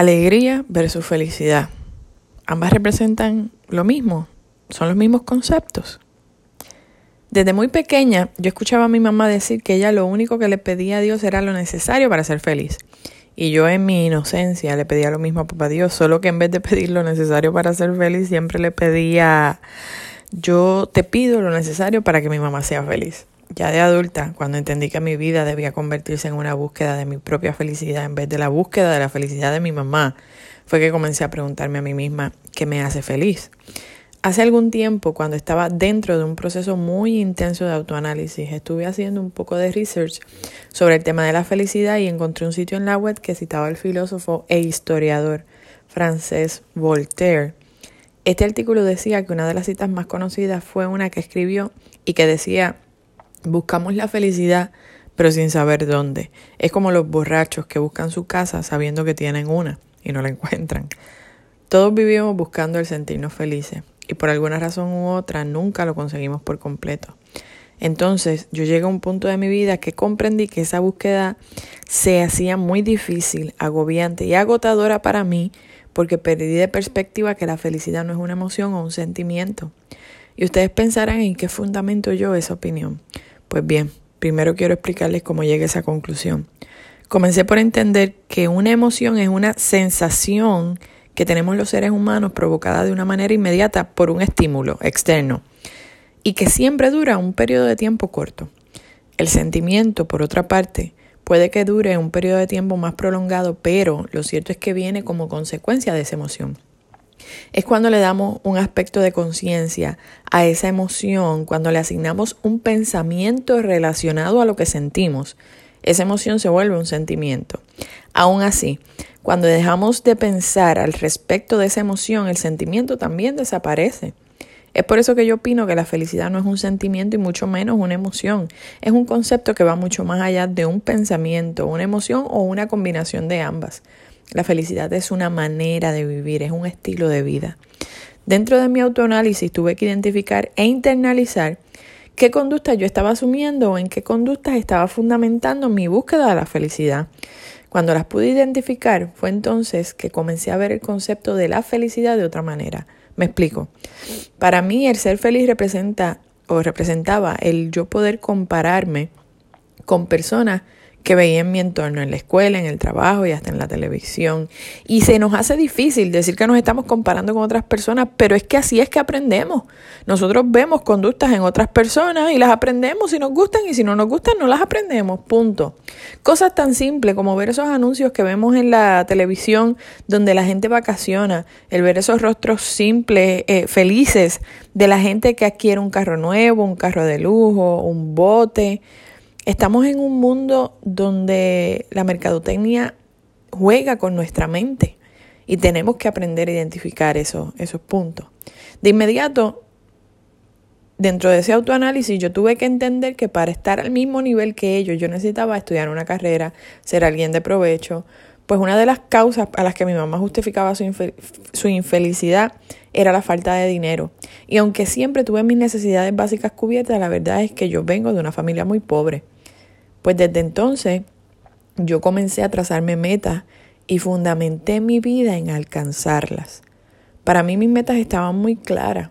Alegría versus felicidad. Ambas representan lo mismo, son los mismos conceptos. Desde muy pequeña yo escuchaba a mi mamá decir que ella lo único que le pedía a Dios era lo necesario para ser feliz. Y yo en mi inocencia le pedía lo mismo a papá Dios, solo que en vez de pedir lo necesario para ser feliz, siempre le pedía, yo te pido lo necesario para que mi mamá sea feliz. Ya de adulta, cuando entendí que mi vida debía convertirse en una búsqueda de mi propia felicidad en vez de la búsqueda de la felicidad de mi mamá, fue que comencé a preguntarme a mí misma qué me hace feliz. Hace algún tiempo, cuando estaba dentro de un proceso muy intenso de autoanálisis, estuve haciendo un poco de research sobre el tema de la felicidad y encontré un sitio en la web que citaba al filósofo e historiador francés Voltaire. Este artículo decía que una de las citas más conocidas fue una que escribió y que decía Buscamos la felicidad, pero sin saber dónde. Es como los borrachos que buscan su casa sabiendo que tienen una y no la encuentran. Todos vivimos buscando el sentirnos felices y por alguna razón u otra nunca lo conseguimos por completo. Entonces yo llegué a un punto de mi vida que comprendí que esa búsqueda se hacía muy difícil, agobiante y agotadora para mí porque perdí de perspectiva que la felicidad no es una emoción o un sentimiento. Y ustedes pensarán en qué fundamento yo esa opinión. Pues bien, primero quiero explicarles cómo llegué a esa conclusión. Comencé por entender que una emoción es una sensación que tenemos los seres humanos provocada de una manera inmediata por un estímulo externo y que siempre dura un periodo de tiempo corto. El sentimiento, por otra parte, puede que dure un periodo de tiempo más prolongado, pero lo cierto es que viene como consecuencia de esa emoción es cuando le damos un aspecto de conciencia a esa emoción, cuando le asignamos un pensamiento relacionado a lo que sentimos. Esa emoción se vuelve un sentimiento. Aún así, cuando dejamos de pensar al respecto de esa emoción, el sentimiento también desaparece. Es por eso que yo opino que la felicidad no es un sentimiento y mucho menos una emoción. Es un concepto que va mucho más allá de un pensamiento, una emoción o una combinación de ambas. La felicidad es una manera de vivir, es un estilo de vida. Dentro de mi autoanálisis tuve que identificar e internalizar qué conductas yo estaba asumiendo o en qué conductas estaba fundamentando mi búsqueda de la felicidad. Cuando las pude identificar fue entonces que comencé a ver el concepto de la felicidad de otra manera. Me explico. Para mí el ser feliz representa o representaba el yo poder compararme con personas que veía en mi entorno, en la escuela, en el trabajo y hasta en la televisión. Y se nos hace difícil decir que nos estamos comparando con otras personas, pero es que así es que aprendemos. Nosotros vemos conductas en otras personas y las aprendemos si nos gustan y si no nos gustan no las aprendemos, punto. Cosas tan simples como ver esos anuncios que vemos en la televisión donde la gente vacaciona, el ver esos rostros simples, eh, felices de la gente que adquiere un carro nuevo, un carro de lujo, un bote. Estamos en un mundo donde la mercadotecnia juega con nuestra mente y tenemos que aprender a identificar esos, esos puntos. De inmediato, dentro de ese autoanálisis, yo tuve que entender que para estar al mismo nivel que ellos, yo necesitaba estudiar una carrera, ser alguien de provecho, pues una de las causas a las que mi mamá justificaba su, su, infelicidad era la falta de dinero. Y aunque siempre tuve mis necesidades básicas cubiertas, la verdad es que yo vengo de una familia muy pobre. Pues desde entonces yo comencé a trazarme metas y fundamenté mi vida en alcanzarlas. Para mí mis metas estaban muy claras.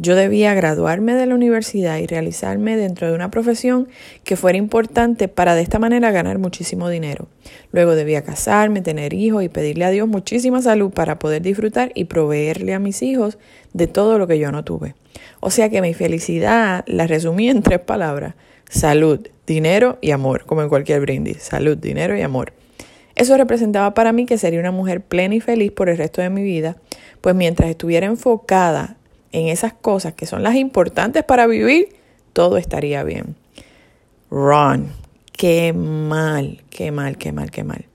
Yo debía graduarme de la universidad y realizarme dentro de una profesión que fuera importante para de esta manera ganar muchísimo dinero. Luego debía casarme, tener hijos y pedirle a Dios muchísima salud para poder disfrutar y proveerle a mis hijos de todo lo que yo no tuve. O sea que mi felicidad la resumí en tres palabras. Salud, dinero y amor, como en cualquier brindis. Salud, dinero y amor. Eso representaba para mí que sería una mujer plena y feliz por el resto de mi vida, pues mientras estuviera enfocada en esas cosas que son las importantes para vivir, todo estaría bien. Ron, qué mal, qué mal, qué mal, qué mal.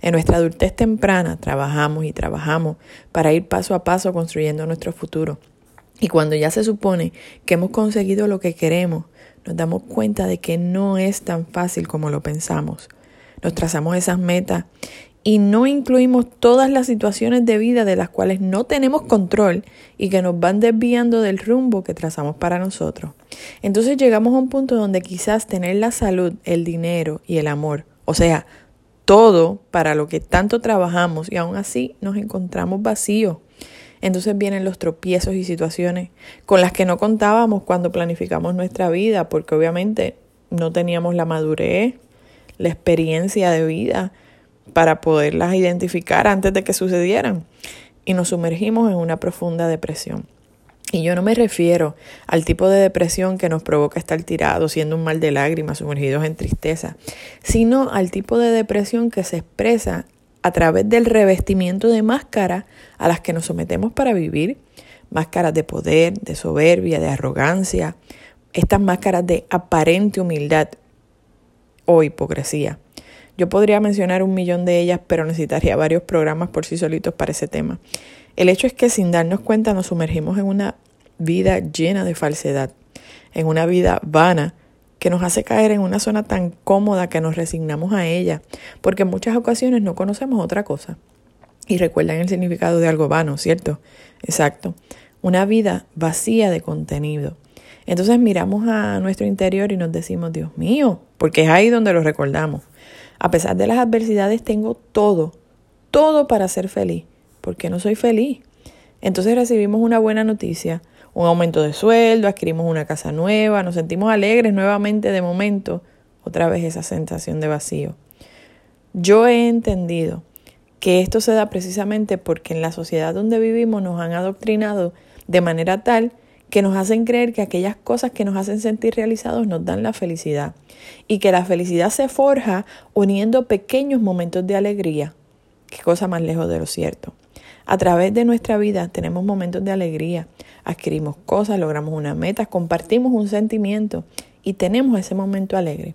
En nuestra adultez temprana trabajamos y trabajamos para ir paso a paso construyendo nuestro futuro. Y cuando ya se supone que hemos conseguido lo que queremos, nos damos cuenta de que no es tan fácil como lo pensamos. Nos trazamos esas metas y no incluimos todas las situaciones de vida de las cuales no tenemos control y que nos van desviando del rumbo que trazamos para nosotros. Entonces llegamos a un punto donde quizás tener la salud, el dinero y el amor, o sea, todo para lo que tanto trabajamos y aún así nos encontramos vacíos. Entonces vienen los tropiezos y situaciones con las que no contábamos cuando planificamos nuestra vida, porque obviamente no teníamos la madurez, la experiencia de vida para poderlas identificar antes de que sucedieran. Y nos sumergimos en una profunda depresión. Y yo no me refiero al tipo de depresión que nos provoca estar tirados, siendo un mal de lágrimas, sumergidos en tristeza, sino al tipo de depresión que se expresa a través del revestimiento de máscaras a las que nos sometemos para vivir, máscaras de poder, de soberbia, de arrogancia, estas máscaras de aparente humildad o hipocresía. Yo podría mencionar un millón de ellas, pero necesitaría varios programas por sí solitos para ese tema. El hecho es que sin darnos cuenta nos sumergimos en una vida llena de falsedad, en una vida vana que nos hace caer en una zona tan cómoda que nos resignamos a ella, porque en muchas ocasiones no conocemos otra cosa. Y recuerdan el significado de algo vano, ¿cierto? Exacto. Una vida vacía de contenido. Entonces miramos a nuestro interior y nos decimos, Dios mío, porque es ahí donde lo recordamos. A pesar de las adversidades tengo todo, todo para ser feliz. ¿Por qué no soy feliz? Entonces recibimos una buena noticia, un aumento de sueldo, adquirimos una casa nueva, nos sentimos alegres nuevamente de momento, otra vez esa sensación de vacío. Yo he entendido que esto se da precisamente porque en la sociedad donde vivimos nos han adoctrinado de manera tal que nos hacen creer que aquellas cosas que nos hacen sentir realizados nos dan la felicidad y que la felicidad se forja uniendo pequeños momentos de alegría. Qué cosa más lejos de lo cierto. A través de nuestra vida tenemos momentos de alegría, adquirimos cosas, logramos una meta, compartimos un sentimiento y tenemos ese momento alegre.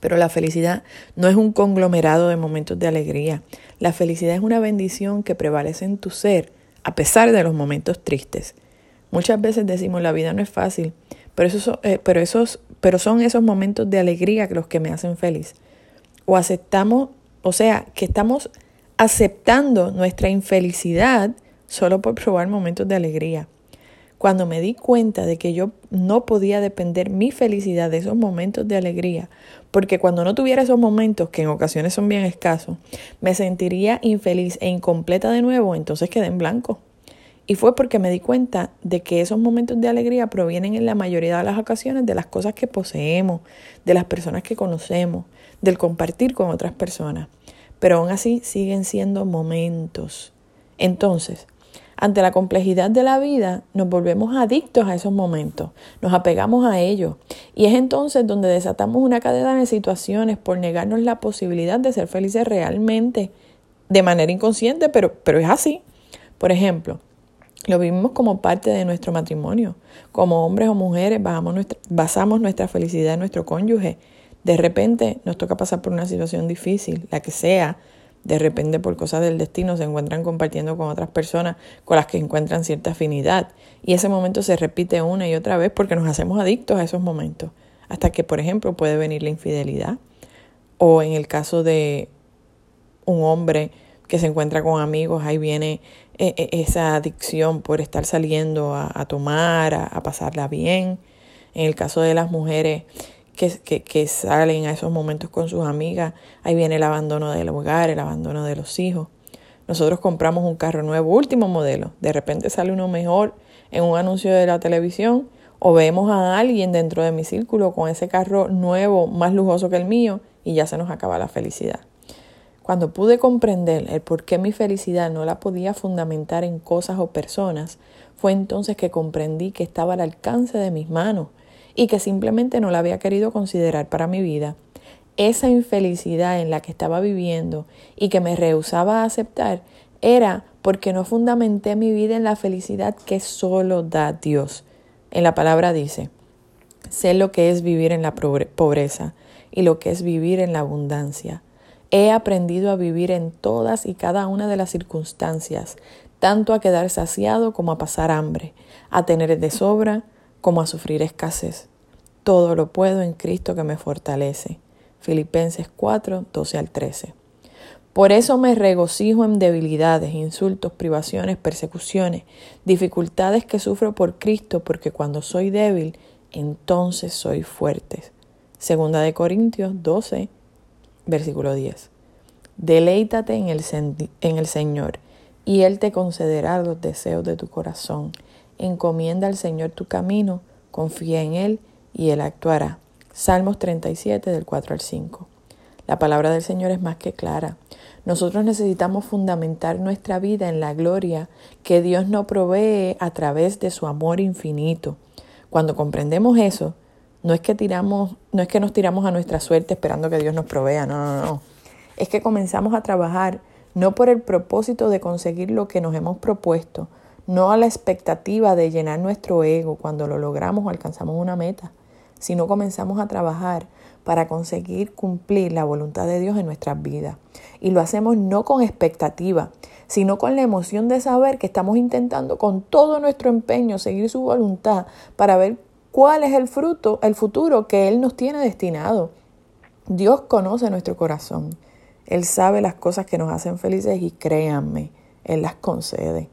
Pero la felicidad no es un conglomerado de momentos de alegría. La felicidad es una bendición que prevalece en tu ser a pesar de los momentos tristes. Muchas veces decimos la vida no es fácil, pero, esos, eh, pero, esos, pero son esos momentos de alegría los que me hacen feliz. O aceptamos, o sea, que estamos aceptando nuestra infelicidad solo por probar momentos de alegría. Cuando me di cuenta de que yo no podía depender mi felicidad de esos momentos de alegría, porque cuando no tuviera esos momentos, que en ocasiones son bien escasos, me sentiría infeliz e incompleta de nuevo, entonces quedé en blanco. Y fue porque me di cuenta de que esos momentos de alegría provienen en la mayoría de las ocasiones de las cosas que poseemos, de las personas que conocemos, del compartir con otras personas pero aún así siguen siendo momentos. Entonces, ante la complejidad de la vida, nos volvemos adictos a esos momentos, nos apegamos a ellos. Y es entonces donde desatamos una cadena de situaciones por negarnos la posibilidad de ser felices realmente, de manera inconsciente, pero, pero es así. Por ejemplo, lo vivimos como parte de nuestro matrimonio. Como hombres o mujeres nuestra, basamos nuestra felicidad en nuestro cónyuge de repente nos toca pasar por una situación difícil, la que sea, de repente por cosas del destino se encuentran compartiendo con otras personas con las que encuentran cierta afinidad. Y ese momento se repite una y otra vez porque nos hacemos adictos a esos momentos. Hasta que, por ejemplo, puede venir la infidelidad. O en el caso de un hombre que se encuentra con amigos, ahí viene eh, eh, esa adicción por estar saliendo a, tomar, a pasarla bien. En el caso de las mujeres, que, que, salen a esos momentos con sus amigas. Ahí viene el abandono del hogar, el abandono de los hijos. Nosotros compramos un carro nuevo, último modelo. De repente sale uno mejor en un anuncio de la televisión o vemos a alguien dentro de mi círculo con ese carro nuevo, más lujoso que el mío, y ya se nos acaba la felicidad. Cuando pude comprender el por qué mi felicidad no la podía fundamentar en cosas o personas, fue entonces que comprendí que estaba al alcance de mis manos y que simplemente no la había querido considerar para mi vida. Esa infelicidad en la que estaba viviendo y que me rehusaba a aceptar era porque no fundamenté mi vida en la felicidad que solo da Dios. En la palabra dice, sé lo que es vivir en la pobreza y lo que es vivir en la abundancia. He aprendido a vivir en todas y cada una de las circunstancias, tanto a quedar saciado como a pasar hambre, a tener de sobra como a sufrir escasez. Todo lo puedo en Cristo que me fortalece. Filipenses 4, 12 al 13. Por eso me regocijo en debilidades, insultos, privaciones, persecuciones, dificultades que sufro por Cristo, porque cuando soy débil, entonces soy fuerte. Segunda de Corintios 12, versículo 10. Deleítate en el, en el Señor y Él te concederá los deseos de tu corazón. Encomienda al Señor tu camino, confía en Él y Él actuará. Salmos 37 del 4 al 5. La palabra del Señor es más que clara. Nosotros necesitamos fundamentar nuestra vida en la gloria que Dios nos provee a través de su amor infinito. Cuando comprendemos eso, no es que tiramos, no es que nos tiramos a nuestra suerte esperando que Dios nos provea, no, no, no. Es que comenzamos a trabajar no por el propósito de conseguir lo que nos hemos propuesto, no a la expectativa de llenar nuestro ego cuando lo logramos o alcanzamos una meta, sino comenzamos a trabajar para conseguir cumplir la voluntad de Dios en nuestras vidas. Y lo hacemos no con expectativa, sino con la emoción de saber que estamos intentando con todo nuestro empeño seguir su voluntad para ver cuál es el fruto, el futuro que Él nos tiene destinado. Dios conoce nuestro corazón. Él sabe las cosas que nos hacen felices y créanme, Él las concede.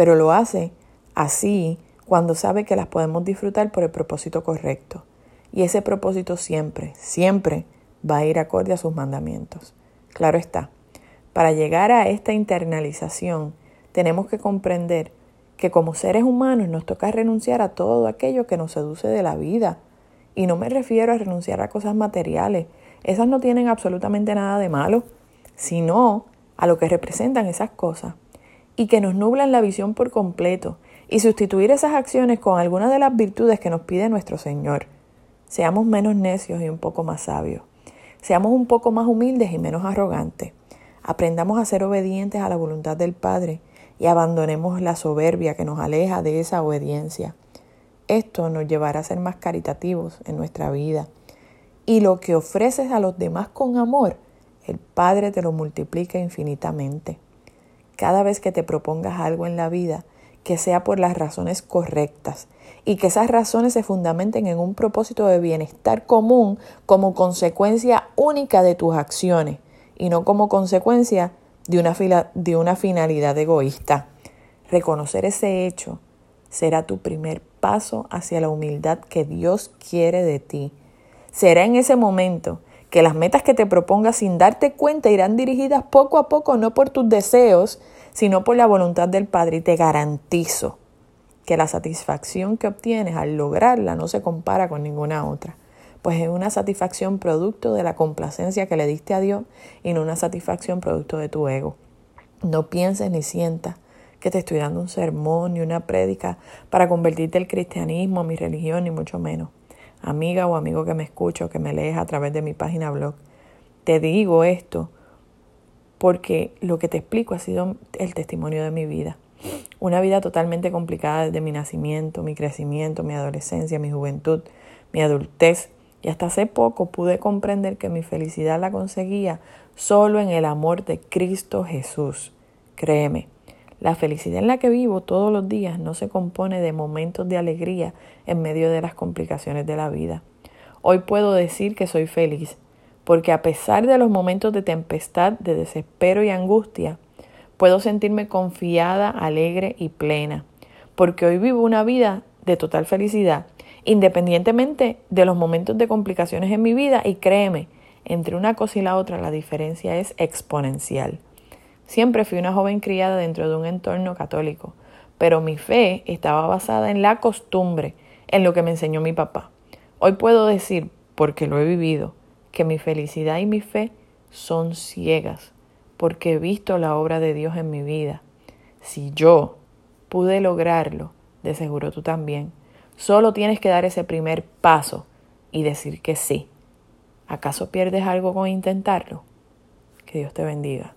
Pero lo hace así cuando sabe que las podemos disfrutar por el propósito correcto. Y ese propósito siempre, siempre va a ir acorde a sus mandamientos. Claro está, para llegar a esta internalización tenemos que comprender que como seres humanos nos toca renunciar a todo aquello que nos seduce de la vida. Y no me refiero a renunciar a cosas materiales, esas no tienen absolutamente nada de malo, sino a lo que representan esas cosas y que nos nublan la visión por completo y sustituir esas acciones con algunas de las virtudes que nos pide nuestro Señor. Seamos menos necios y un poco más sabios. Seamos un poco más humildes y menos arrogantes. Aprendamos a ser obedientes a la voluntad del Padre y abandonemos la soberbia que nos aleja de esa obediencia. Esto nos llevará a ser más caritativos en nuestra vida. Y lo que ofreces a los demás con amor, el Padre te lo multiplica infinitamente. Cada vez que te propongas algo en la vida, que sea por las razones correctas y que esas razones se fundamenten en un propósito de bienestar común como consecuencia única de tus acciones y no como consecuencia de una, de una finalidad egoísta. Reconocer ese hecho será tu primer paso hacia la humildad que Dios quiere de ti. Será en ese momento que las metas que te propongas sin darte cuenta irán dirigidas poco a poco no por tus deseos, sino por la voluntad del Padre. Y te garantizo que la satisfacción que obtienes al lograrla no se compara con ninguna otra, pues es una satisfacción producto de la complacencia que le diste a Dios y no una satisfacción producto de tu ego. No pienses ni sientas que te estoy dando un sermón ni una prédica para convertirte el cristianismo, mi religión, ni mucho menos. Amiga o amigo que me escucho, que me lees a través de mi página blog, te digo esto porque lo que te explico ha sido el testimonio de mi vida. Una vida totalmente complicada desde mi nacimiento, mi crecimiento, mi adolescencia, mi juventud, mi adultez. Y hasta hace poco pude comprender que mi felicidad la conseguía solo en el amor de Cristo Jesús. Créeme, la felicidad en la que vivo todos los días no se compone de momentos de alegría en medio de las complicaciones de la vida. Hoy puedo decir que soy feliz porque a pesar de los momentos de tempestad, de desespero y angustia, puedo sentirme confiada, alegre y plena, porque hoy vivo una vida de total felicidad, independientemente de los momentos de complicaciones en mi vida y créeme, entre una cosa y la otra la diferencia es exponencial. Siempre fui una joven criada dentro de un entorno católico, pero mi fe estaba basada en la costumbre, en lo que me enseñó mi papá. Hoy puedo decir, porque lo he vivido, que mi felicidad y mi fe son ciegas, porque he visto la obra de Dios en mi vida. Si yo pude lograrlo, de seguro tú también. Solo tienes que dar ese primer paso y decir que sí. ¿Acaso pierdes algo con intentarlo? Que Dios te bendiga.